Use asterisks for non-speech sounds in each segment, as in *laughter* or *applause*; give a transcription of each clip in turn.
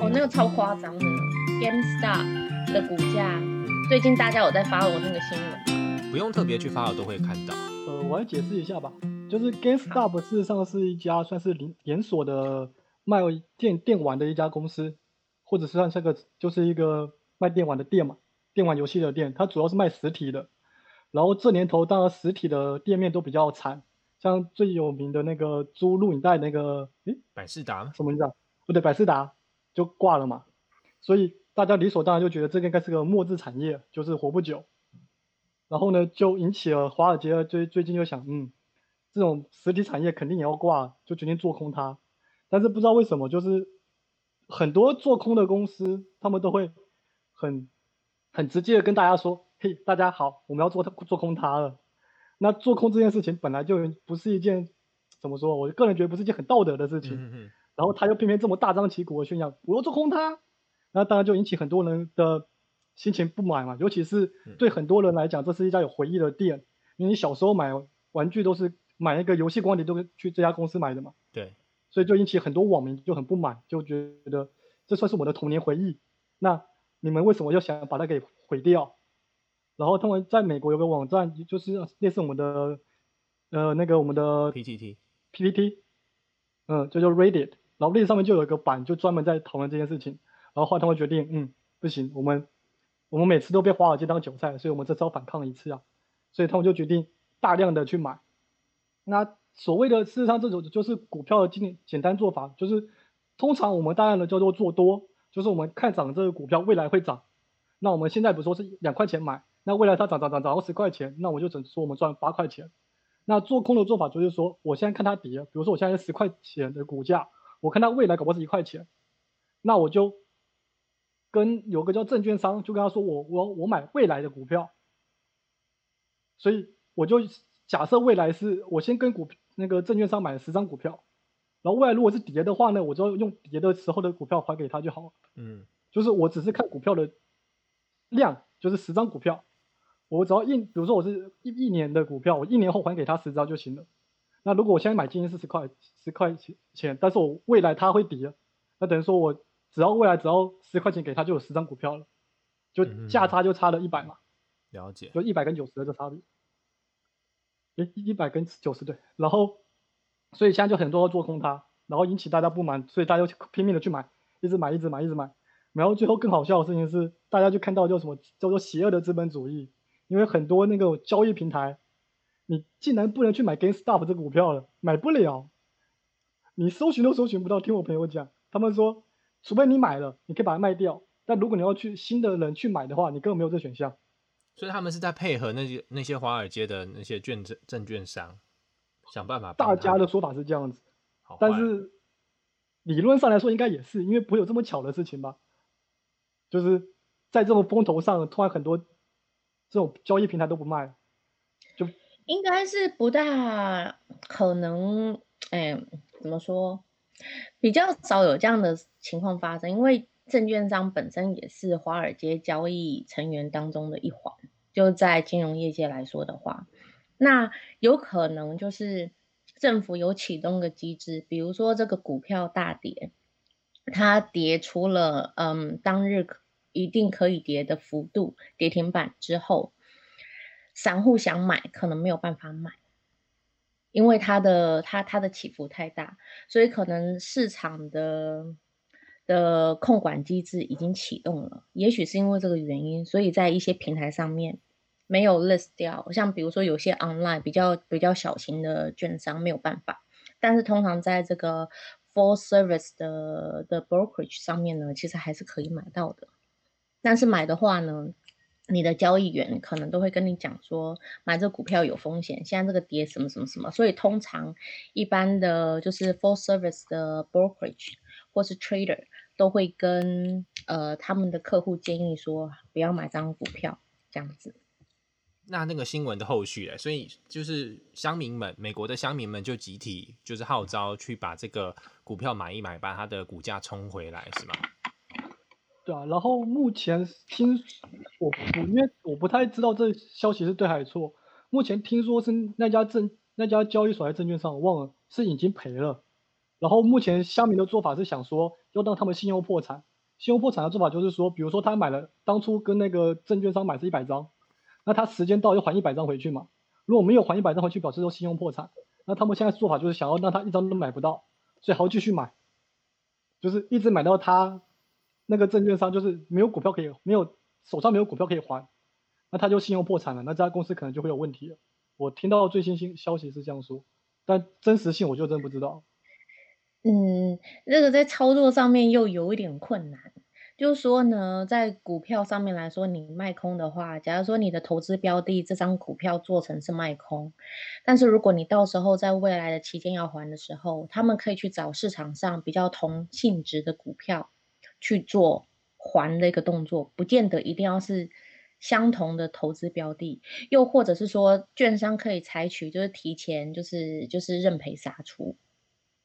哦，那个超夸张的，GameStop 的股价，最近大家有在 follow 那个新闻吗？不用特别去 follow 都会看到。呃，我来解释一下吧，就是 GameStop 事实上是一家算是连连锁的卖电电玩的一家公司，或者是算是个就是一个卖电玩的店嘛，电玩游戏的店，它主要是卖实体的。然后这年头，当然实体的店面都比较惨，像最有名的那个租录影带那个，诶，百事达什么名字啊？不对，百事达就挂了嘛。所以大家理所当然就觉得这个应该是个末日产业，就是活不久。然后呢，就引起了华尔街最最近就想，嗯，这种实体产业肯定也要挂，就决定做空它。但是不知道为什么，就是很多做空的公司，他们都会很很直接的跟大家说。嘿，大家好，我们要做做空它了。那做空这件事情本来就不是一件怎么说，我个人觉得不是一件很道德的事情。然后他又偏偏这么大张旗鼓的宣扬，我要做空他，那当然就引起很多人的心情不满嘛。尤其是对很多人来讲，这是一家有回忆的店，因为你小时候买玩具都是买那个游戏光碟都是去这家公司买的嘛。对。所以就引起很多网民就很不满，就觉得这算是我的童年回忆。那你们为什么要想把它给毁掉？然后他们在美国有个网站，就是类似我们的，呃，那个我们的 PPT，PPT，嗯，就叫 Reddit，然后那上面就有一个版，就专门在讨论这件事情。然后后来他们决定，嗯，不行，我们我们每次都被华尔街当韭菜，所以我们这次要反抗一次啊。所以他们就决定大量的去买。那所谓的事实上这种就是股票的简简单做法，就是通常我们大量的叫做做多，就是我们看涨这个股票未来会涨。那我们现在比如说是两块钱买。那未来它涨涨涨涨到十块钱，那我就只能说我们赚八块钱。那做空的做法就是说，我现在看它跌，比如说我现在是十块钱的股价，我看它未来搞不好是一块钱，那我就跟有个叫证券商，就跟他说我我我买未来的股票，所以我就假设未来是我先跟股那个证券商买了十张股票，然后未来如果是跌的话呢，我就用跌的时候的股票还给他就好了。嗯，就是我只是看股票的量，就是十张股票。我只要一，比如说我是一一年的股票，我一年后还给他十张就行了。那如果我现在买进是十块十块钱，但是我未来它会跌，那等于说我只要未来只要十块钱给他就有十张股票了，就价差就差了一百嘛。了解。就一百跟九十的这差别。诶，一百跟九十对。然后，所以现在就很多人做空它，然后引起大家不满，所以大家就拼命的去买，一直买，一直买，一直买。然后最后更好笑的事情是，大家就看到叫什么叫做邪恶的资本主义。因为很多那个交易平台，你竟然不能去买 GameStop 这个股票了，买不了，你搜寻都搜寻不到。听我朋友讲，他们说，除非你买了，你可以把它卖掉，但如果你要去新的人去买的话，你根本没有这选项。所以他们是在配合那些那些华尔街的那些券证证券商，想办法。大家的说法是这样子，但是理论上来说应该也是，因为不会有这么巧的事情吧？就是在这种风头上，突然很多。这种交易平台都不卖，就应该是不大可能。哎，怎么说？比较少有这样的情况发生，因为证券商本身也是华尔街交易成员当中的一环。就在金融业界来说的话，那有可能就是政府有启动个机制，比如说这个股票大跌，它跌出了嗯当日。一定可以跌的幅度，跌停板之后，散户想买可能没有办法买，因为它的它它的起伏太大，所以可能市场的的控管机制已经启动了。也许是因为这个原因，所以在一些平台上面没有 list 掉，像比如说有些 online 比较比较小型的券商没有办法，但是通常在这个 full service 的的 brokerage 上面呢，其实还是可以买到的。但是买的话呢，你的交易员可能都会跟你讲说，买这股票有风险，现在这个跌什么什么什么，所以通常一般的就是 full service 的 brokerage 或是 trader 都会跟呃他们的客户建议说，不要买这张股票这样子。那那个新闻的后续嘞，所以就是乡民们，美国的乡民们就集体就是号召去把这个股票买一买，把它的股价冲回来，是吗？对啊，然后目前听我我因为我不太知道这消息是对还是错。目前听说是那家证那家交易所在证券商，我忘了是已经赔了。然后目前虾米的做法是想说要让他们信用破产，信用破产的做法就是说，比如说他买了当初跟那个证券商买是一百张，那他时间到就还一百张回去嘛。如果没有还一百张回去，表示说信用破产。那他们现在做法就是想要让他一张都买不到，所以还要继续买，就是一直买到他那个证券商就是没有股票可以，没有手上没有股票可以还，那他就信用破产了，那这家公司可能就会有问题了。我听到最新新消息是这样说，但真实性我就真不知道。嗯，那个在操作上面又有一点困难。就是说呢，在股票上面来说，你卖空的话，假如说你的投资标的这张股票做成是卖空，但是如果你到时候在未来的期间要还的时候，他们可以去找市场上比较同性质的股票去做还的一个动作，不见得一定要是相同的投资标的，又或者是说，券商可以采取就是提前就是就是认赔杀出。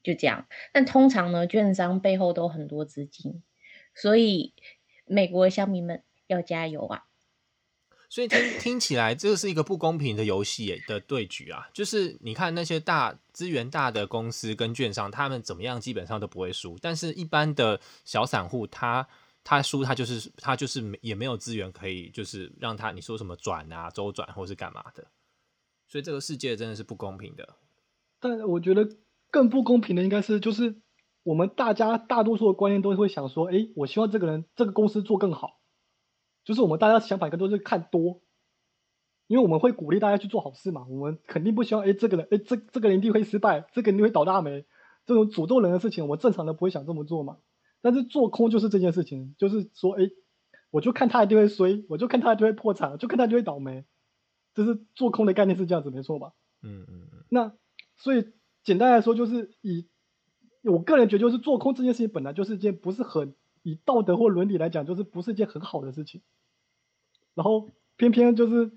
就这样，但通常呢，券商背后都很多资金，所以美国的乡民们要加油啊！所以听听起来，这个是一个不公平的游戏的对局啊！就是你看那些大资源大的公司跟券商，他们怎么样，基本上都不会输，但是一般的小散户，他他输，他就是他就是也没有资源可以，就是让他你说什么转啊、周转或是干嘛的，所以这个世界真的是不公平的。但我觉得。更不公平的应该是，就是我们大家大多数的观念都会想说，哎，我希望这个人、这个公司做更好。就是我们大家想法更多是看多，因为我们会鼓励大家去做好事嘛。我们肯定不希望，哎，这个人，哎，这这个人一定会失败，这个人一定会倒大霉。这种诅咒人的事情，我们正常人不会想这么做嘛。但是做空就是这件事情，就是说，哎，我就看他一定会衰，我就看他一定会破产，就看他就会倒霉。就是做空的概念是这样子，没错吧？嗯嗯嗯。那所以。简单来说，就是以我个人觉得，就是做空这件事情本来就是一件不是很以道德或伦理来讲，就是不是一件很好的事情。然后偏偏就是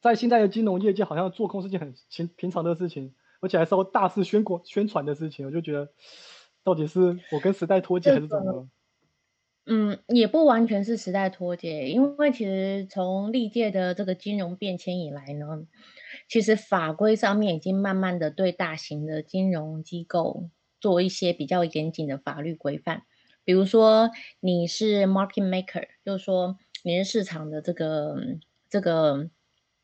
在现在的金融业界，好像做空是件很平平常的事情，而且还是要大肆宣广宣传的事情。我就觉得，到底是我跟时代脱节还是怎么？嗯，也不完全是时代脱节，因为其实从历届的这个金融变迁以来呢。其实法规上面已经慢慢的对大型的金融机构做一些比较严谨的法律规范，比如说你是 market maker，就是说你是市场的这个这个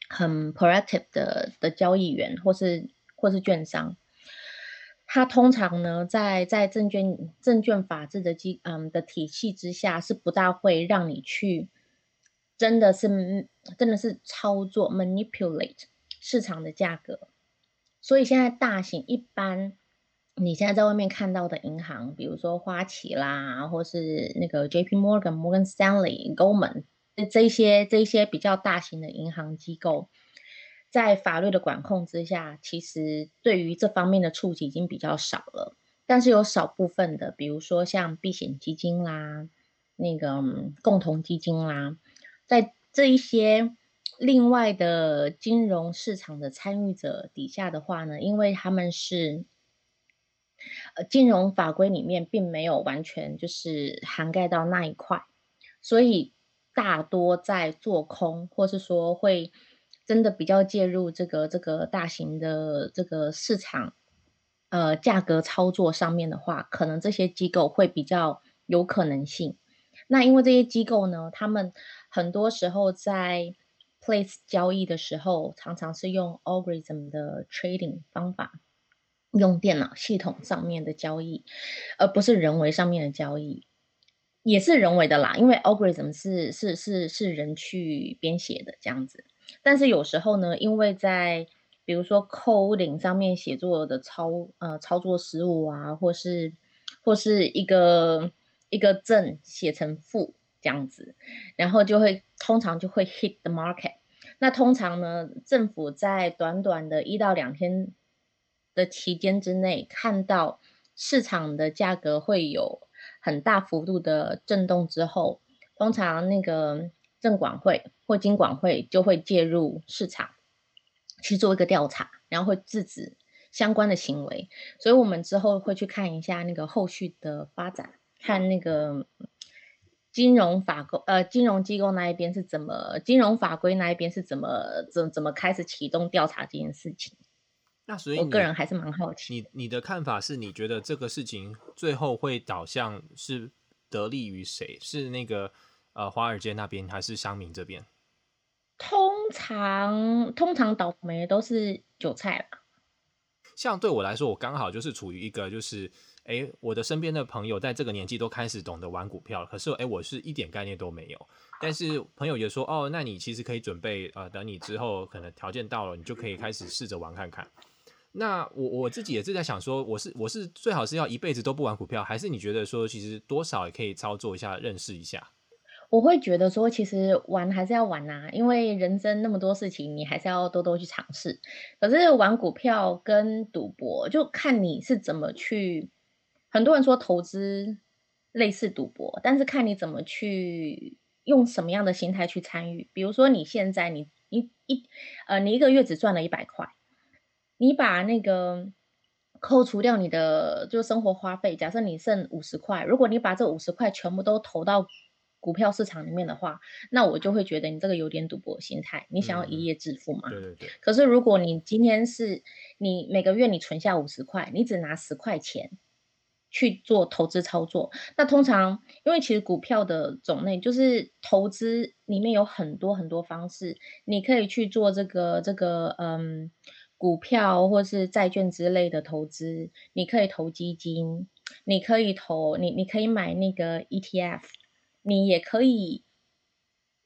很 proactive 的的交易员，或是或是券商，他通常呢在在证券证券法制的机嗯的体系之下，是不大会让你去真的是真的是操作 manipulate。市场的价格，所以现在大型一般，你现在在外面看到的银行，比如说花旗啦，或是那个 J P Morgan、Morgan Stanley、Goldman，这些这些比较大型的银行机构，在法律的管控之下，其实对于这方面的触及已经比较少了。但是有少部分的，比如说像避险基金啦，那个共同基金啦，在这一些。另外的金融市场的参与者底下的话呢，因为他们是呃金融法规里面并没有完全就是涵盖到那一块，所以大多在做空或是说会真的比较介入这个这个大型的这个市场呃价格操作上面的话，可能这些机构会比较有可能性。那因为这些机构呢，他们很多时候在 place 交易的时候，常常是用 algorithm 的 trading 方法，用电脑系统上面的交易，而不是人为上面的交易，也是人为的啦，因为 algorithm 是是是是人去编写的这样子。但是有时候呢，因为在比如说 coding 上面写作的操呃操作失误啊，或是或是一个一个正写成负这样子，然后就会通常就会 hit the market。那通常呢，政府在短短的一到两天的期间之内，看到市场的价格会有很大幅度的震动之后，通常那个证管会或金管会就会介入市场去做一个调查，然后会制止相关的行为。所以我们之后会去看一下那个后续的发展，看那个。金融法规呃，金融机构那一边是怎么？金融法规那一边是怎么怎怎么开始启动调查这件事情？那所以我个人还是蛮好奇。你你的看法是你觉得这个事情最后会导向是得利于谁？是那个呃华尔街那边，还是乡民这边？通常通常倒霉都是韭菜啦。像对我来说，我刚好就是处于一个就是。哎，我的身边的朋友在这个年纪都开始懂得玩股票了，可是哎，我是一点概念都没有。但是朋友也说，哦，那你其实可以准备，呃，等你之后可能条件到了，你就可以开始试着玩看看。那我我自己也是在想说，我是我是最好是要一辈子都不玩股票，还是你觉得说其实多少也可以操作一下，认识一下？我会觉得说，其实玩还是要玩呐、因为人生那么多事情，你还是要多多去尝试。可是玩股票跟赌博，就看你是怎么去。很多人说投资类似赌博，但是看你怎么去用什么样的心态去参与。比如说，你现在你你一呃，你一个月只赚了一百块，你把那个扣除掉你的就生活花费，假设你剩五十块，如果你把这五十块全部都投到股票市场里面的话，那我就会觉得你这个有点赌博心态，你想要一夜致富嘛？对对对。可是如果你今天是你每个月你存下五十块，你只拿十块钱。去做投资操作，那通常因为其实股票的种类就是投资里面有很多很多方式，你可以去做这个这个嗯股票或是债券之类的投资，你可以投基金，你可以投你你可以买那个 ETF，你也可以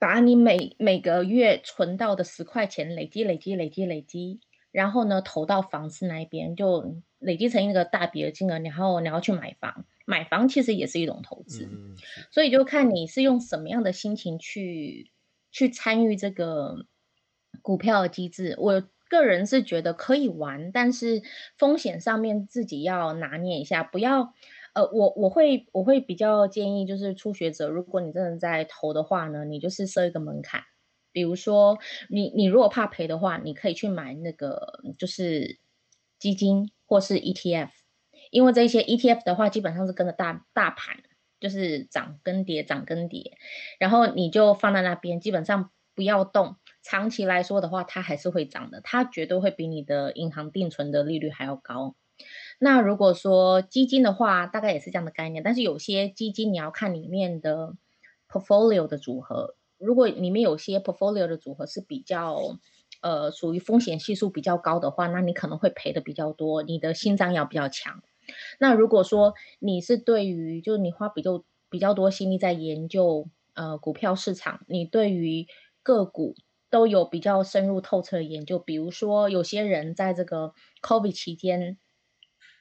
把你每每个月存到的十块钱累积累积累积累积，然后呢投到房子那边就。累积成一个大笔的金额，然后你要去买房，买房其实也是一种投资，嗯、所以就看你是用什么样的心情去去参与这个股票的机制。我个人是觉得可以玩，但是风险上面自己要拿捏一下，不要呃，我我会我会比较建议，就是初学者，如果你真的在投的话呢，你就是设一个门槛，比如说你你如果怕赔的话，你可以去买那个就是基金。或是 ETF，因为这些 ETF 的话，基本上是跟着大大盘，就是涨跟跌，涨跟跌，然后你就放在那边，基本上不要动。长期来说的话，它还是会涨的，它绝对会比你的银行定存的利率还要高。那如果说基金的话，大概也是这样的概念，但是有些基金你要看里面的 portfolio 的组合，如果里面有些 portfolio 的组合是比较。呃，属于风险系数比较高的话，那你可能会赔的比较多，你的心脏要比较强。那如果说你是对于，就是你花比较比较多心力在研究呃股票市场，你对于个股都有比较深入透彻的研究，比如说有些人在这个 COVID 期间，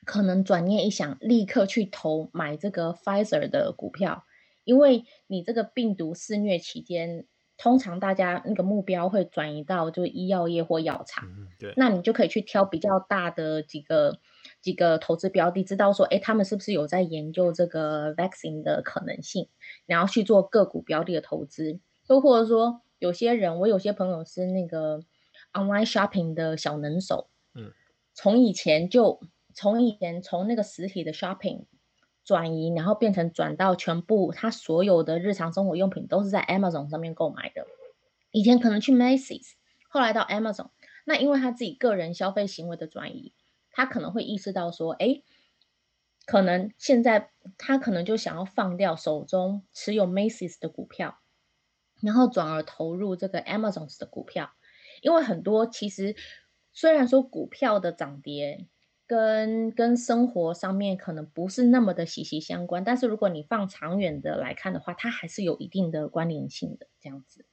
可能转念一想，立刻去投买这个 Pfizer 的股票，因为你这个病毒肆虐期间。通常大家那个目标会转移到就医药业或药厂，嗯，对，那你就可以去挑比较大的几个几个投资标的，知道说，哎，他们是不是有在研究这个 vaccine 的可能性，然后去做个股标的的投资，又或者说有些人，我有些朋友是那个 online shopping 的小能手，嗯，从以前就从以前从那个实体的 shopping。转移，然后变成转到全部，他所有的日常生活用品都是在 Amazon 上面购买的。以前可能去 Macy's，后来到 Amazon。那因为他自己个人消费行为的转移，他可能会意识到说，哎，可能现在他可能就想要放掉手中持有 Macy's 的股票，然后转而投入这个 Amazon 的股票。因为很多其实虽然说股票的涨跌。跟跟生活上面可能不是那么的息息相关，但是如果你放长远的来看的话，它还是有一定的关联性的这样子。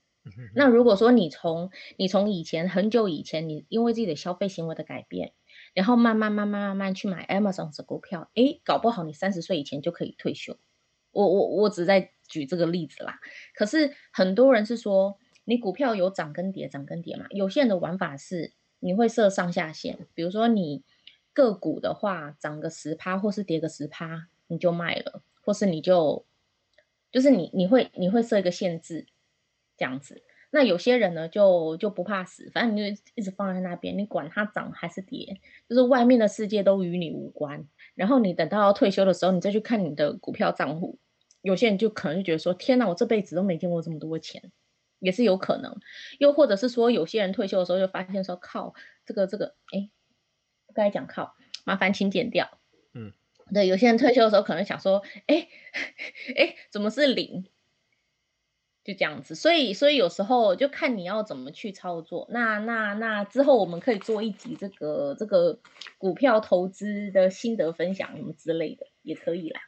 那如果说你从你从以前很久以前，你因为自己的消费行为的改变，然后慢慢慢慢慢慢去买 Amazon 的股票，诶，搞不好你三十岁以前就可以退休。我我我只在举这个例子啦。可是很多人是说，你股票有涨跟跌，涨跟跌嘛。有些人的玩法是你会设上下限，比如说你。个股的话，涨个十趴或是跌个十趴，你就卖了，或是你就就是你你会你会设一个限制，这样子。那有些人呢，就就不怕死，反正你就一直放在那边，你管它涨还是跌，就是外面的世界都与你无关。然后你等到退休的时候，你再去看你的股票账户，有些人就可能就觉得说：天哪，我这辈子都没见过这么多钱，也是有可能。又或者是说，有些人退休的时候就发现说：靠，这个这个，哎。该讲靠，麻烦请剪掉。嗯，对，有些人退休的时候可能想说，哎哎，*laughs* 怎么是零？就这样子，所以所以有时候就看你要怎么去操作。那那那之后我们可以做一集这个这个股票投资的心得分享什么之类的，也可以啦。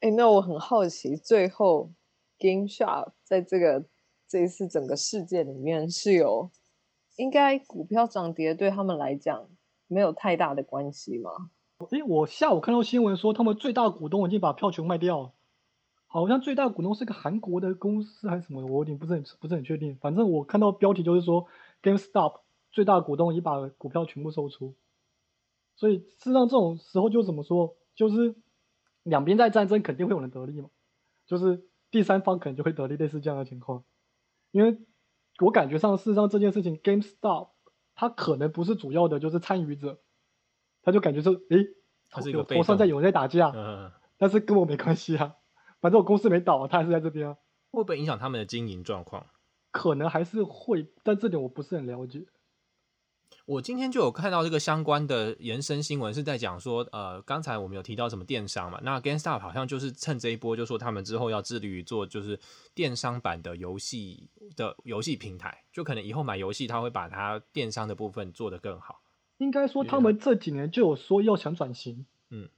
哎，那我很好奇，最后 GameShop 在这个这一次整个事件里面是有应该股票涨跌对他们来讲没有太大的关系吗？诶，我下午看到新闻说，他们最大股东已经把票全卖掉了，好像最大股东是个韩国的公司还是什么，我有点不是很不是很确定。反正我看到标题就是说，GameStop 最大股东已把股票全部售出。所以事实上这种时候就怎么说，就是两边在战争，肯定会有人得利嘛，就是第三方可能就会得利，类似这样的情况。因为我感觉上，事实上这件事情，GameStop 它可能不是主要的，就是参与者。他就感觉说，诶，他是一个头上在有人在打架，嗯，但是跟我没关系啊，反正我公司没倒啊，他还是在这边啊。会不会影响他们的经营状况？可能还是会，但这点我不是很了解。我今天就有看到这个相关的延伸新闻，是在讲说，呃，刚才我们有提到什么电商嘛，那 GameStop 好像就是趁这一波，就说他们之后要致力于做就是电商版的游戏的游戏平台，就可能以后买游戏，他会把它电商的部分做得更好。应该说，他们这几年就有说要想转型，嗯，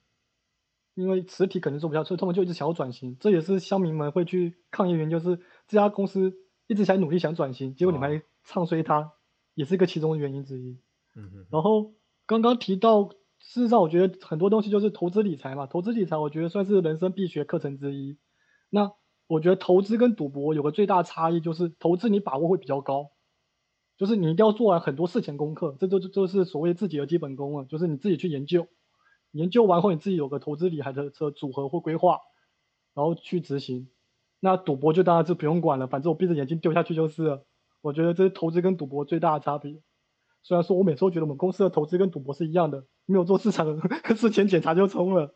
因为实体肯定做不下去，所以他们就一直想要转型。这也是乡民们会去抗议原因，就是这家公司一直想努力想转型，结果你们还唱衰它，也是一个其中的原因之一。嗯哼。然后刚刚提到，事实上我觉得很多东西就是投资理财嘛，投资理财我觉得算是人生必学课程之一。那我觉得投资跟赌博有个最大差异，就是投资你把握会比较高。就是你一定要做完很多事前功课，这都就就是所谓自己的基本功了。就是你自己去研究，研究完后你自己有个投资理财的这组合或规划，然后去执行。那赌博就当然就不用管了，反正我闭着眼睛丢下去就是了。我觉得这是投资跟赌博最大的差别。虽然说我每次都觉得我们公司的投资跟赌博是一样的，没有做市场 *laughs* 事前检查就冲了，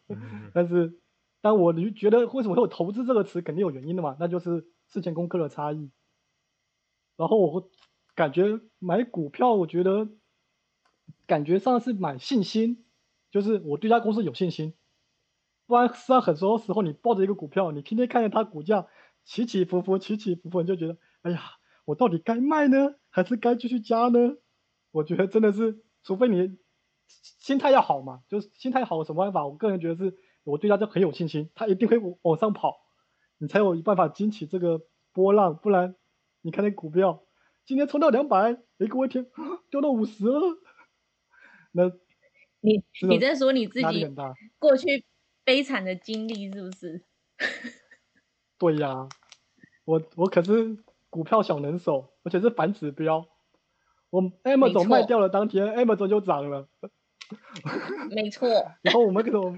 但是，但我就觉得为什么会有投资这个词，肯定有原因的嘛，那就是事前功课的差异。然后我。感觉买股票，我觉得感觉上是买信心，就是我对这家公司有信心。不然，实际上很多时候你抱着一个股票，你天天看着它股价起起伏伏，起起伏伏，你就觉得，哎呀，我到底该卖呢，还是该继续加呢？我觉得真的是，除非你心态要好嘛，就是心态好有什么办法？我个人觉得是，我对它就很有信心，它一定会往上跑，你才有办法经起这个波浪。不然，你看那股票。今天冲到两百，哎，各位天，掉到五十了。*laughs* 那，你你在说你自己过去悲惨的经历是不是？*laughs* 对呀、啊，我我可是股票小能手，而且是反指标。我 Amazon 卖掉了当天，Amazon 就涨了。没 *laughs* 错。然后我们给什么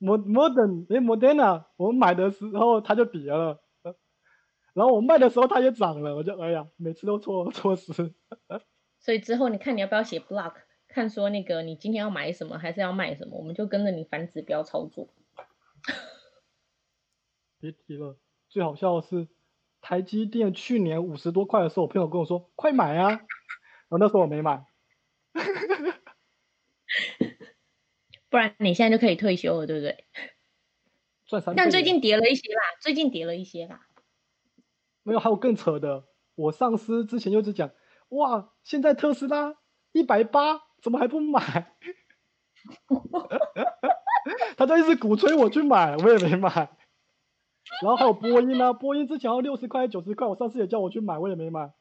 ？Modern 哎，Moderna，我们 *laughs* 买的时候它就跌了。然后我卖的时候它也涨了，我就哎呀，每次都错错失。所以之后你看你要不要写 blog，看说那个你今天要买什么还是要卖什么，我们就跟着你反指标操作。*laughs* 别提了，最好笑的是台积电去年五十多块的时候，我朋友跟我说快买啊，然后那时候我没买。*laughs* 不然你现在就可以退休了，对不对？*laughs* 赚三。但最近跌了一些啦，最近跌了一些啦。没有，还有更扯的。我上司之前就是讲，哇，现在特斯拉一百八，怎么还不买？*laughs* 他就一直鼓吹我去买，我也没买。然后还有波音啊，波音之前要六十块、九十块，我上次也叫我去买，我也没买。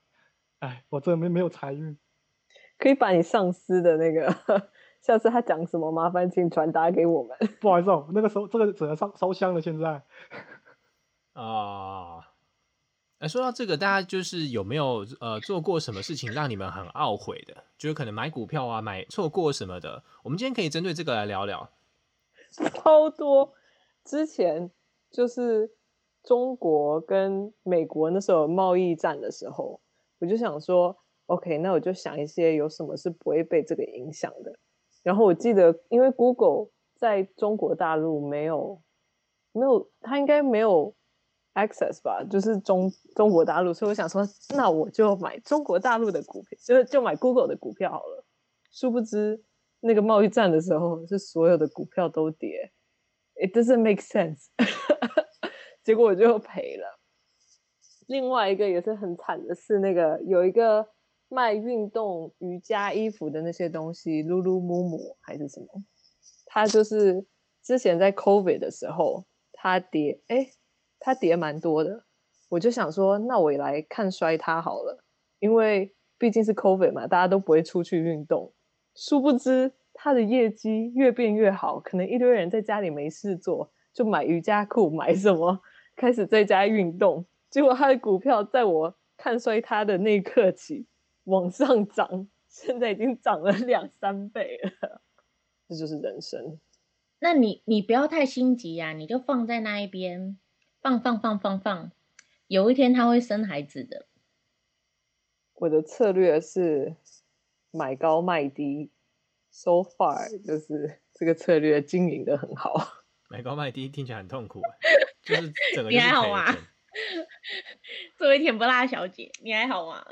哎，我真的没没有财运。可以把你上司的那个，下次他讲什么，麻烦请传达给我们。*laughs* 不好意思哦，那个时候这个只能烧烧香了，现在。*laughs* 啊。哎，说到这个，大家就是有没有呃做过什么事情让你们很懊悔的？就是可能买股票啊，买错过什么的。我们今天可以针对这个来聊聊。*laughs* 超多，之前就是中国跟美国那时候贸易战的时候，我就想说，OK，那我就想一些有什么是不会被这个影响的。然后我记得，因为 Google 在中国大陆没有没有，它应该没有。Access 吧，就是中中国大陆，所以我想说，那我就买中国大陆的股票，就是就买 Google 的股票好了。殊不知那个贸易战的时候，是所有的股票都跌，It doesn't make sense。*laughs* 结果我就赔了。另外一个也是很惨的是，那个有一个卖运动瑜伽衣服的那些东西，Lululemon 还是什么，它就是之前在 COVID 的时候，它跌，哎，它跌蛮多的。我就想说，那我也来看衰它好了，因为毕竟是 COVID 嘛，大家都不会出去运动。殊不知，它的业绩越变越好，可能一堆人在家里没事做，就买瑜伽裤，买什么，开始在家运动。结果他的股票在我看衰他的那一刻起往上涨，现在已经涨了两三倍了。这就是人生。那你你不要太心急呀、你就放在那一边，放放放放放，有一天他会生孩子的。我的策略是买高卖低，so far 就是这个策略经营的很好。买高卖低听起来很痛苦，*laughs* 就是整个你还好吗？作为甜不辣小姐，你还好吗？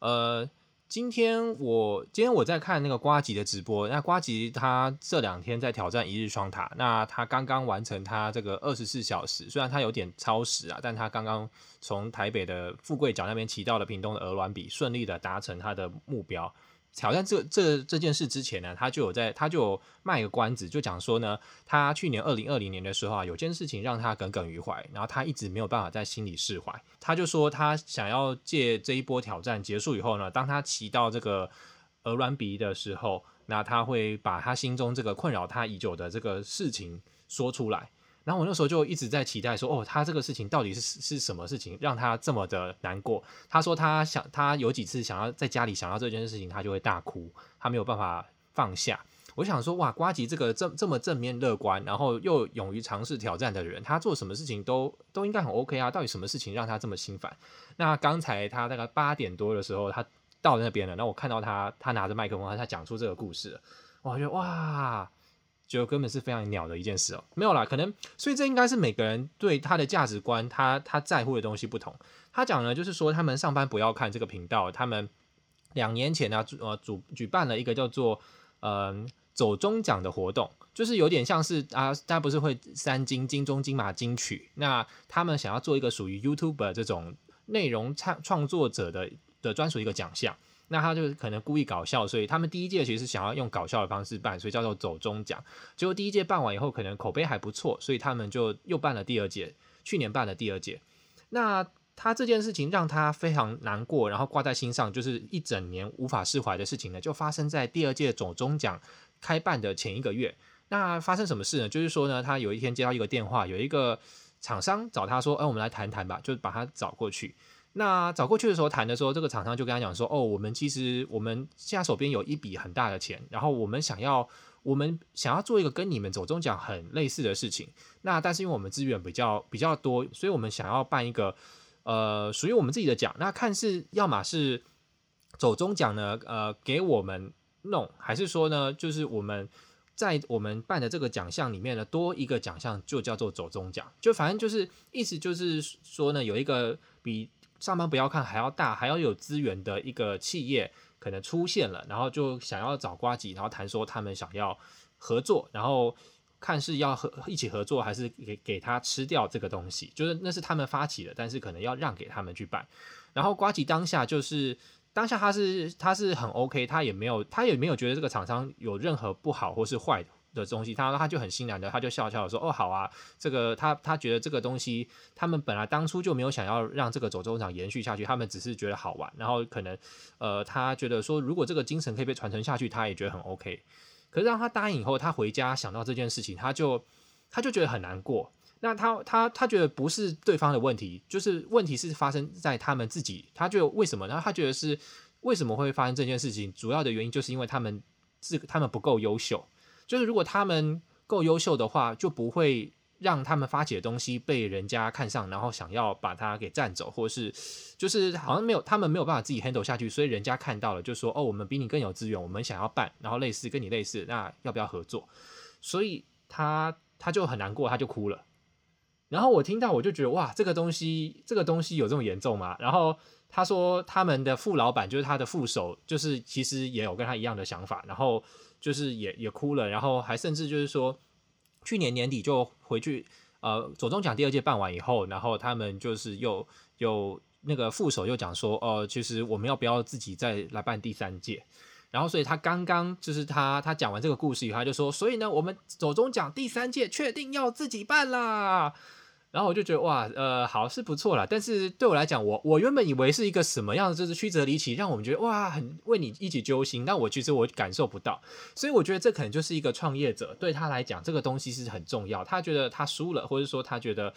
呃，今天我今天我在看那个瓜吉的直播，那瓜吉他这两天在挑战一日双塔，那他刚刚完成他这个二十四小时，虽然他有点超时啊，但他刚刚从台北的富贵角那边骑到了屏东的鹅銮鼻，顺利的达成他的目标。挑战这这这件事之前呢，他就有在，他就有卖个关子，就讲说呢，他去年二零二零年的时候啊，有件事情让他耿耿于怀，然后他一直没有办法在心里释怀。他就说他想要借这一波挑战结束以后呢，当他骑到这个鹅銮鼻的时候，那他会把他心中这个困扰他已久的这个事情说出来。然后我那时候就一直在期待说，哦，他这个事情到底是是什么事情让他这么的难过？他说他想，他有几次想要在家里想到这件事情，他就会大哭，他没有办法放下。我想说，哇，瓜吉这个这这么正面乐观，然后又勇于尝试挑战的人，他做什么事情都都应该很 OK 啊。到底什么事情让他这么心烦？那刚才他大概八点多的时候，他到那边了，然后我看到他，他拿着麦克风，他讲出这个故事，我觉得哇。就根本是非常鸟的一件事哦，没有啦，可能所以这应该是每个人对他的价值观，他他在乎的东西不同。他讲呢，就是说他们上班不要看这个频道，他们两年前呢，呃，主举办了一个叫做嗯、呃、走中奖的活动，就是有点像是啊，大家不是会三金金钟金马金曲，那他们想要做一个属于 YouTuber 这种内容创创作者的的专属一个奖项。那他就可能故意搞笑，所以他们第一届其实是想要用搞笑的方式办，所以叫做走中奖。结果第一届办完以后，可能口碑还不错，所以他们就又办了第二届。去年办了第二届，那他这件事情让他非常难过，然后挂在心上，就是一整年无法释怀的事情呢，就发生在第二届走中奖开办的前一个月。那发生什么事呢？就是说呢，他有一天接到一个电话，有一个厂商找他说：“哎，我们来谈谈吧。”就把他找过去。那找过去的时候谈的时候，这个厂商就跟他讲说：“哦，我们其实我们现在手边有一笔很大的钱，然后我们想要我们想要做一个跟你们走中奖很类似的事情。那但是因为我们资源比较比较多，所以我们想要办一个呃属于我们自己的奖。那看是要么是走中奖呢，呃给我们弄，还是说呢，就是我们在我们办的这个奖项里面呢，多一个奖项就叫做走中奖。就反正就是意思就是说呢，有一个比。上班不要看还要大还要有资源的一个企业可能出现了，然后就想要找瓜吉，然后谈说他们想要合作，然后看是要合一起合作还是给给他吃掉这个东西，就是那是他们发起的，但是可能要让给他们去办。然后瓜吉当下就是当下他是他是很 OK，他也没有他也没有觉得这个厂商有任何不好或是坏的的。东西，他他就很欣然的，他就笑笑说：“哦，好啊，这个他他觉得这个东西，他们本来当初就没有想要让这个走钟奖延续下去，他们只是觉得好玩，然后可能呃，他觉得说如果这个精神可以被传承下去，他也觉得很 OK。可是让他答应以后，他回家想到这件事情，他就他就觉得很难过。那他他他觉得不是对方的问题，就是问题是发生在他们自己。他就为什么？然后他觉得是为什么会发生这件事情？主要的原因就是因为他们是他们不够优秀。”就是如果他们够优秀的话，就不会让他们发起的东西被人家看上，然后想要把它给占走，或是就是好像没有他们没有办法自己 handle 下去，所以人家看到了就说哦，我们比你更有资源，我们想要办，然后类似跟你类似，那要不要合作？所以他他就很难过，他就哭了。然后我听到我就觉得哇，这个东西这个东西有这么严重吗？然后他说他们的副老板就是他的副手，就是其实也有跟他一样的想法，然后就是也也哭了，然后还甚至就是说去年年底就回去呃左中奖第二届办完以后，然后他们就是又又那个副手又讲说、呃，其实我们要不要自己再来办第三届？然后，所以他刚刚就是他，他讲完这个故事以后，他就说，所以呢，我们左中奖第三届确定要自己办啦。然后我就觉得哇，呃，好是不错啦。但是对我来讲，我我原本以为是一个什么样的，就是曲折离奇，让我们觉得哇，很为你一起揪心。但我其实我感受不到，所以我觉得这可能就是一个创业者对他来讲，这个东西是很重要。他觉得他输了，或者说他觉得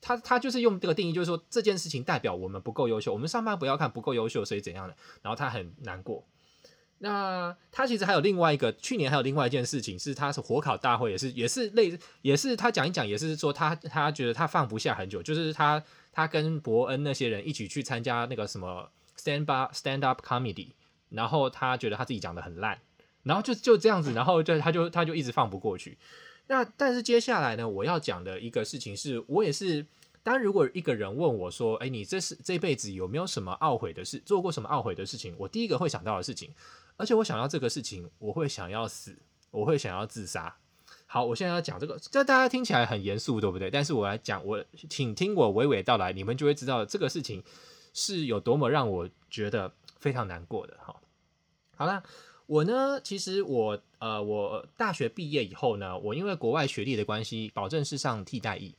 他他就是用这个定义，就是说这件事情代表我们不够优秀，我们上班不要看不够优秀，所以怎样的。然后他很难过。那他其实还有另外一个，去年还有另外一件事情，是他是火烤大会，也是也是类，也是他讲一讲，也是说他他觉得他放不下很久，就是他他跟伯恩那些人一起去参加那个什么 stand up stand up comedy，然后他觉得他自己讲的很烂，然后就就这样子，然后就他就他就一直放不过去。那但是接下来呢，我要讲的一个事情是，我也是。当如果一个人问我说：“哎，你这是这辈子有没有什么懊悔的事？做过什么懊悔的事情？”我第一个会想到的事情，而且我想到这个事情，我会想要死，我会想要自杀。好，我现在要讲这个，这大家听起来很严肃，对不对？但是我来讲，我请听我娓娓道来，你们就会知道这个事情是有多么让我觉得非常难过的。好，好啦，我呢，其实我呃，我大学毕业以后呢，我因为国外学历的关系，保证是上替代役。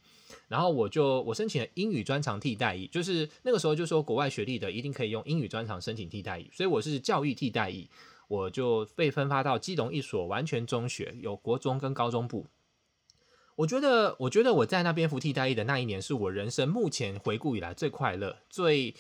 然后我就我申请了英语专长替代役，就是那个时候就说国外学历的一定可以用英语专长申请替代役，所以我是教育替代役，我就被分发到基隆一所完全中学，有国中跟高中部。我觉得我觉得我在那边服替代役的那一年，是我人生目前回顾以来最快乐、最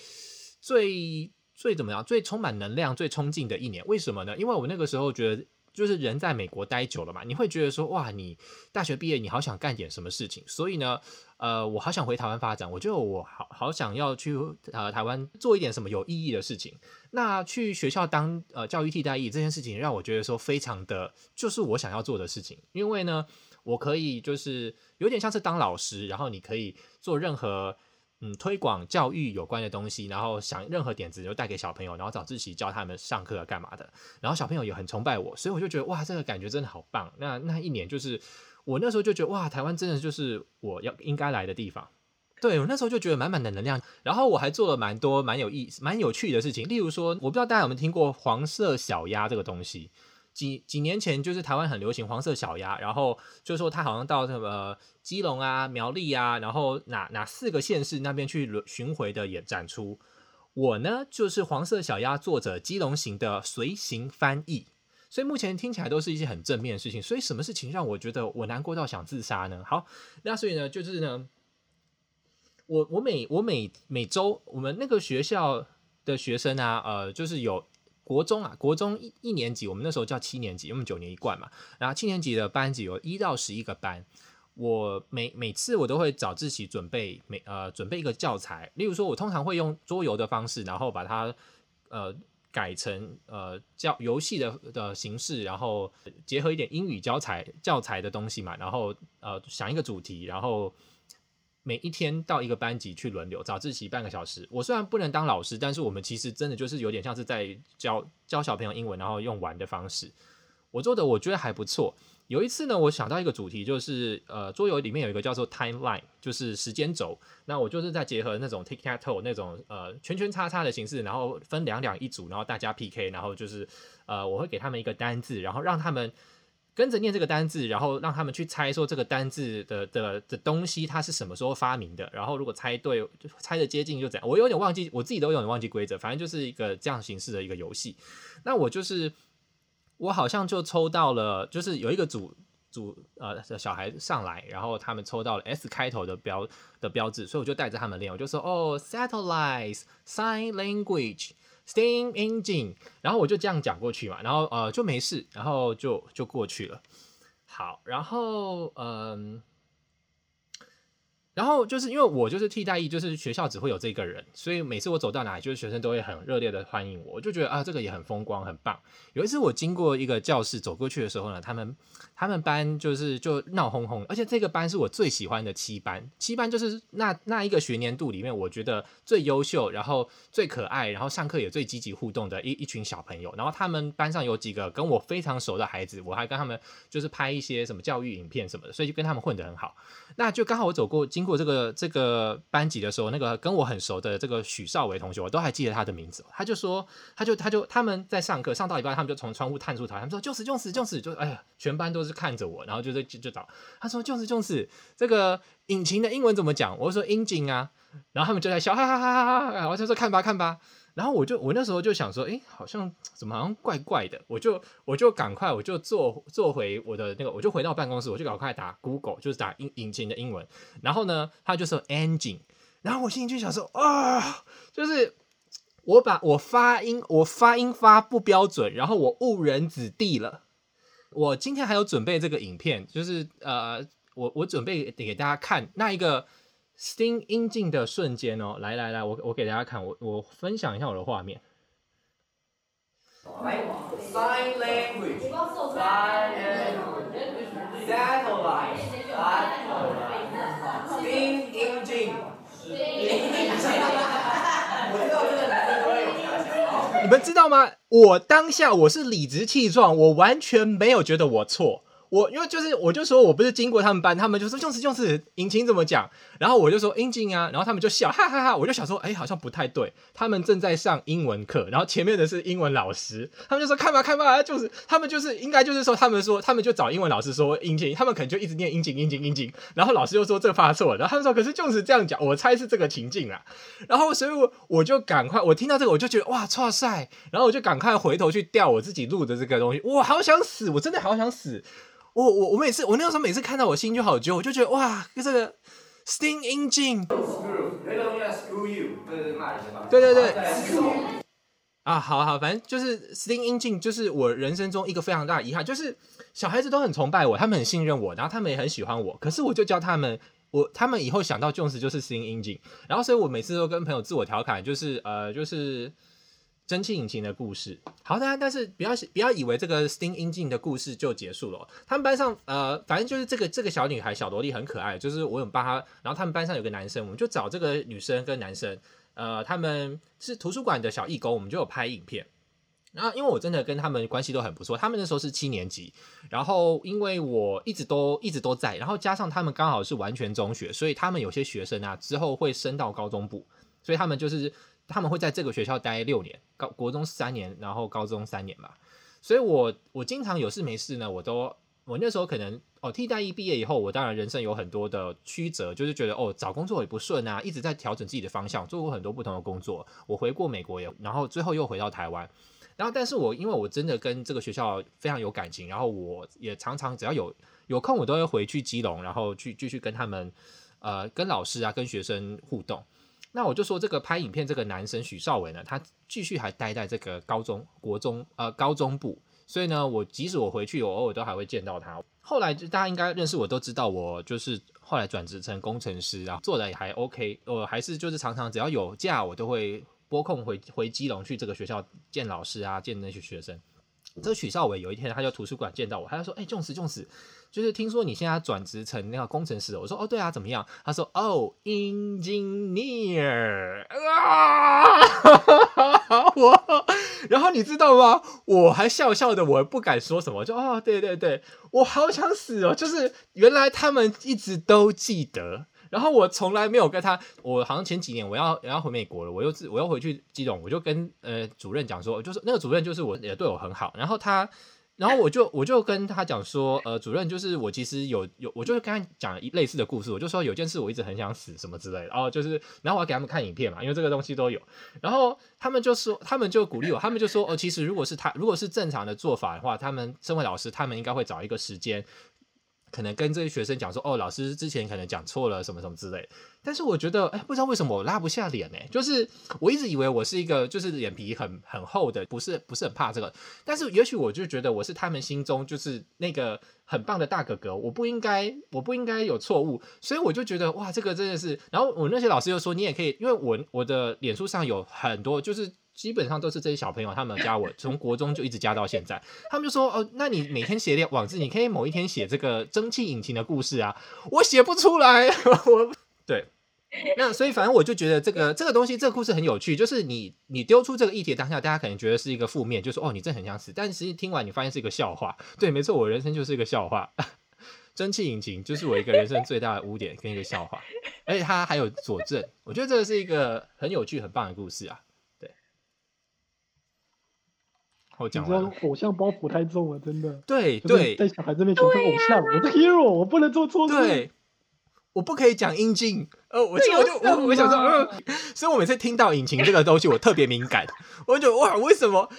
最最怎么样、最充满能量、最冲劲的一年。为什么呢？因为我那个时候觉得。就是人在美国待久了嘛，你会觉得说，哇，你大学毕业，你好想干点什么事情，所以呢，呃，我好想回台湾发展，我觉得我好好想要去呃台湾做一点什么有意义的事情。那去学校当呃教育替代役这件事情，让我觉得说非常的就是我想要做的事情，因为呢，我可以就是有点像是当老师，然后你可以做任何。嗯，推广教育有关的东西，然后想任何点子就带给小朋友，然后早自习教他们上课干嘛的，然后小朋友也很崇拜我，所以我就觉得哇，这个感觉真的好棒。那那一年就是我那时候就觉得哇，台湾真的就是我要应该来的地方。对，我那时候就觉得满满的能量，然后我还做了蛮多蛮有意思、蛮有趣的事情，例如说，我不知道大家有没有听过黄色小鸭这个东西。几几年前，就是台湾很流行黄色小鸭，然后就说他好像到什么基隆啊、苗栗啊，然后哪哪四个县市那边去巡回的也展出。我呢，就是黄色小鸭作者基隆行的随行翻译，所以目前听起来都是一些很正面的事情。所以什么事情让我觉得我难过到想自杀呢？好，那所以呢，就是呢，我我每我每每周我们那个学校的学生啊，呃，就是有。国中啊，国中一一年级，我们那时候叫七年级，因为九年一贯嘛。然后七年级的班级有一到十一个班，我每每次我都会早自习准备每呃准备一个教材，例如说，我通常会用桌游的方式，然后把它呃改成呃教游戏的的形式，然后结合一点英语教材教材的东西嘛，然后呃想一个主题，然后。每一天到一个班级去轮流，早自习半个小时。我虽然不能当老师，但是我们其实真的就是有点像是在教教小朋友英文，然后用玩的方式。我做的我觉得还不错。有一次呢，我想到一个主题，就是呃桌游里面有一个叫做 timeline，就是时间轴。那我就是在结合那种 tic tac toe 那种呃圈圈叉叉的形式，然后分两两一组，然后大家 PK，然后就是呃我会给他们一个单字，然后让他们。跟着念这个单字，然后让他们去猜说这个单字的的的东西它是什么时候发明的，然后如果猜对，就猜的接近就怎样。我有点忘记，我自己都有点忘记规则，反正就是一个这样形式的一个游戏。那我就是我好像就抽到了，就是有一个组组呃小孩上来，然后他们抽到了 S 开头的标的标志，所以我就带着他们练，我就说哦，satellites sign language。Steam engine，然后我就这样讲过去嘛，然后呃就没事，然后就就过去了。好，然后嗯，然后就是因为我就是替代役，就是学校只会有这个人，所以每次我走到哪里，就是学生都会很热烈的欢迎我，我就觉得啊，这个也很风光，很棒。有一次我经过一个教室走过去的时候呢，他们他们班就是就闹哄哄，而且这个班是我最喜欢的七班，七班就是那那一个学年度里面，我觉得最优秀，然后最可爱，然后上课也最积极互动的一一群小朋友。然后他们班上有几个跟我非常熟的孩子，我还跟他们就是拍一些什么教育影片什么的，所以就跟他们混得很好。那就刚好我走过经过这个这个班级的时候，那个跟我很熟的这个许少伟同学，我都还记得他的名字。他就说，他就他就他们在上课上到一半，他们就从窗户探出头，他们说：“就是就是就是就哎呀！”全班都是看着我，然后就在就就找他说：“就是就是这个引擎的英文怎么讲？”我说引擎啊。”然后他们就在笑，哈哈哈哈哈。然后就说：“看吧看吧。”然后我就我那时候就想说：“哎，好像怎么好像怪怪的？”我就我就赶快我就坐坐回我的那个，我就回到办公室，我就赶快打 Google，就是打引引擎的英文。然后呢，他就说 engine，然后我心里就想说啊，就是我把我发音我发音发不标准，然后我误人子弟了。我今天还有准备这个影片，就是呃，我我准备给大家看那一个 steam engine 的瞬间哦。来来来，我我给大家看，我我分享一下我的画面。Sign language. Steam engine. *laughs* 你们知道吗？我当下我是理直气壮，我完全没有觉得我错。我因为就是我就说我不是经过他们班，他们就说就是就是引擎怎么讲，然后我就说 engine 啊，然后他们就笑哈哈哈，我就想说哎好像不太对，他们正在上英文课，然后前面的是英文老师，他们就说看吧看吧，就是他们就是应该就是说他们说他们就找英文老师说 engine，他们可能就一直念 engine engine engine，然后老师又说这发错了，然后他们说可是就是这样讲，我猜是这个情境啊，然后所以我我就赶快我听到这个我就觉得哇超帅，然后我就赶快回头去调我自己录的这个东西，我好想死，我真的好想死。我我我每次我那个时候每次看到我心就好揪，我就觉得哇，这个 Sting Engine 对对对，啊，好好，反正就是 Sting Engine，就是我人生中一个非常大的遗憾，就是小孩子都很崇拜我，他们很信任我，然后他们也很喜欢我，可是我就教他们，我他们以后想到 Jones 就是 steam engine，然后所以我每次都跟朋友自我调侃，就是呃就是。蒸汽引擎的故事，好的，但是不要不要以为这个 steam engine 的故事就结束了。他们班上，呃，反正就是这个这个小女孩小萝莉很可爱，就是我有帮她。然后他们班上有个男生，我们就找这个女生跟男生，呃，他们是图书馆的小义工，我们就有拍影片。然后因为我真的跟他们关系都很不错，他们那时候是七年级，然后因为我一直都一直都在，然后加上他们刚好是完全中学，所以他们有些学生啊之后会升到高中部，所以他们就是。他们会在这个学校待六年，高国中三年，然后高中三年吧。所以我我经常有事没事呢，我都我那时候可能哦替代役毕业以后，我当然人生有很多的曲折，就是觉得哦找工作也不顺啊，一直在调整自己的方向，做过很多不同的工作。我回过美国也，然后最后又回到台湾。然后但是我因为我真的跟这个学校非常有感情，然后我也常常只要有有空，我都会回去基隆，然后去继续跟他们呃跟老师啊跟学生互动。那我就说，这个拍影片这个男生许绍伟呢，他继续还待在这个高中、国中呃高中部，所以呢，我即使我回去，我偶尔都还会见到他。后来就大家应该认识我，都知道我就是后来转职成工程师啊，做的也还 OK。我还是就是常常只要有假，我都会拨空回回基隆去这个学校见老师啊，见那些学生。这个许绍伟有一天他就图书馆见到我，他就说：“哎、欸，Jones Jones。”就是听说你现在转职成那个工程师，我说哦对啊，怎么样？他说哦，engineer 啊，*laughs* 我，然后你知道吗？我还笑笑的，我不敢说什么，就哦对对对，我好想死哦，就是原来他们一直都记得，然后我从来没有跟他，我好像前几年我要我要回美国了，我又我要回去基隆，我就跟呃主任讲说，就是那个主任就是我也对我很好，然后他。然后我就我就跟他讲说，呃，主任就是我其实有有，我就跟他讲一类似的故事，我就说有件事我一直很想死什么之类的，然后就是，然后我要给他们看影片嘛，因为这个东西都有，然后他们就说，他们就鼓励我，他们就说，哦，其实如果是他如果是正常的做法的话，他们身为老师，他们应该会找一个时间，可能跟这些学生讲说，哦，老师之前可能讲错了什么什么之类。但是我觉得，哎，不知道为什么我拉不下脸呢？就是我一直以为我是一个就是脸皮很很厚的，不是不是很怕这个。但是也许我就觉得我是他们心中就是那个很棒的大哥哥，我不应该我不应该有错误，所以我就觉得哇，这个真的是。然后我那些老师又说，你也可以，因为我我的脸书上有很多就是。基本上都是这些小朋友，他们加我，从国中就一直加到现在。他们就说：“哦，那你每天写点网志，你可以某一天写这个蒸汽引擎的故事啊。”我写不出来，*laughs* 我对。那所以反正我就觉得这个这个东西，这个故事很有趣。就是你你丢出这个议题当下，大家可能觉得是一个负面，就是哦，你真的很想死。但实际听完，你发现是一个笑话。对，没错，我人生就是一个笑话。*laughs* 蒸汽引擎就是我一个人生最大的污点跟一个笑话，而且它还有佐证。我觉得这是一个很有趣、很棒的故事啊。我讲了，偶像包袱太重了，真的。对对，在小孩这边选择偶像，啊、我是 hero，我不能做错事。对，我不可以讲阴茎。呃，我就我就我我想说，呃，所以我每次听到引擎这个东西，我特别敏感。我就哇，为什么？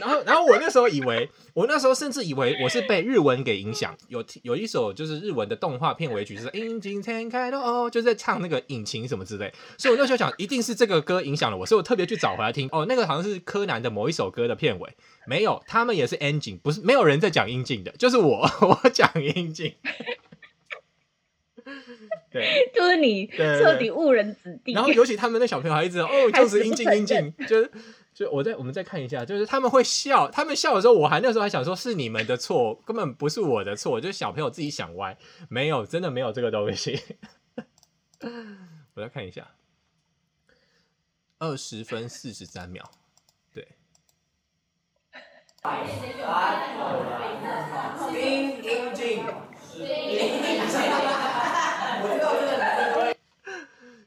然后，然后我那时候以为，我那时候甚至以为我是被日文给影响。有有一首就是日文的动画片尾曲，就是引擎天开的哦，就在唱那个引擎什么之类。所以我那时候想，一定是这个歌影响了我，所以我特别去找回来听。哦，那个好像是柯南的某一首歌的片尾。没有，他们也是 engine，不是没有人在讲阴茎的，就是我，*laughs* 我讲阴茎。对，*laughs* 就是你彻底误人子弟。然后尤其他们那小朋友还一直哦，*laughs* 就是阴茎阴茎，就是。就我再我们再看一下，就是他们会笑，他们笑的时候，我还那时候还想说是你们的错，根本不是我的错，就是小朋友自己想歪，没有，真的没有这个东西。*laughs* 我再看一下，二十分四十三秒，对。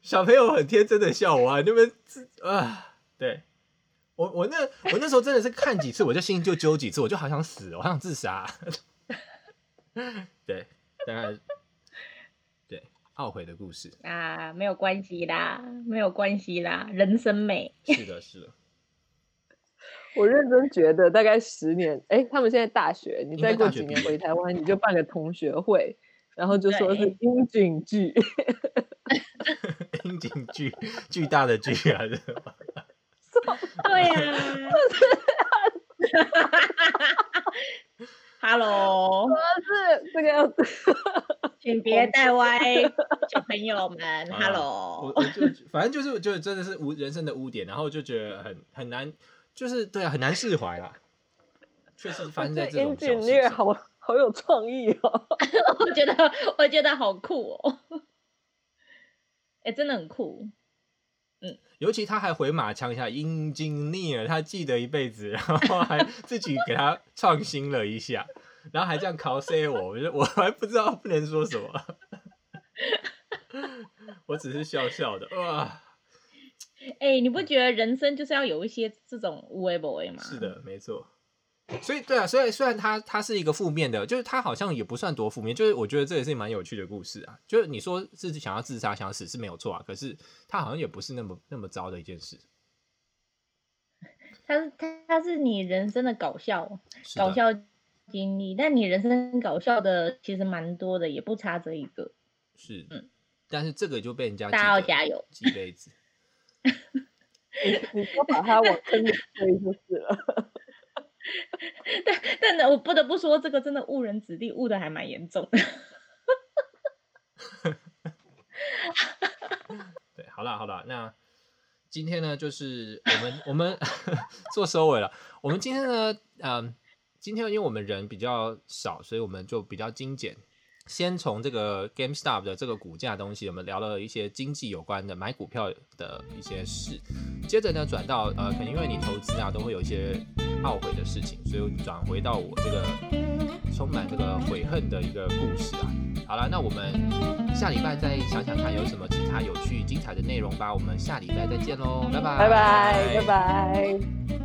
小朋友很天真的笑我啊，你们啊，对。我我那我那时候真的是看几次，我就心就揪几次，我就好想死，我好想自杀。*laughs* 对，大概对懊悔的故事啊，没有关系啦，没有关系啦，人生美。*laughs* 是的，是的。*laughs* 我认真觉得，大概十年，哎、欸，他们现在大学，你再过几年回台湾，你就办个同学会，然后就说是樱井剧，樱井剧，巨大的剧啊，是吧？*laughs* 对呀、啊，哈喽，我是这个样子，请别带歪，小朋友们，哈喽，我我就反正就是就真的是污人生的污点，然后就觉得很很难，就是对啊，很难释怀啦。确实发生在这种小事上，好好有创意哦，*laughs* 我觉得我觉得好酷哦，哎、欸，真的很酷。嗯，尤其他还回马枪一下，engineer，他记得一辈子，*laughs* 然后还自己给他创新了一下，然后还这样 cos 我，我觉得我还不知道不能说什么，*laughs* 我只是笑笑的哇。哎、欸，你不觉得人生就是要有一些这种无为不为吗？是的，没错。所以对啊，所以虽然他他是一个负面的，就是他好像也不算多负面，就是我觉得这也是蛮有趣的故事啊。就是你说自己想要自杀、想要死是没有错啊，可是他好像也不是那么那么糟的一件事。他是他他是你人生的搞笑搞笑经历，但你人生搞笑的其实蛮多的，也不差这一个。是，嗯，但是这个就被人家大家要加油，几辈子。你你就把他往坑里推就是了。*laughs* 但但呢，我不得不说，这个真的误人子弟，误的还蛮严重的。*laughs* 对，好了好了，那今天呢，就是我们我们 *laughs* 做收尾了。我们今天呢，嗯，今天因为我们人比较少，所以我们就比较精简。先从这个 GameStop 的这个股价东西，我们聊了一些经济有关的买股票的一些事。接着呢，转到呃，可能因为你投资啊，都会有一些懊悔的事情，所以转回到我这个充满这个悔恨的一个故事啊。好了，那我们下礼拜再想想看有什么其他有趣精彩的内容吧。我们下礼拜再见喽，拜拜，拜拜，拜拜。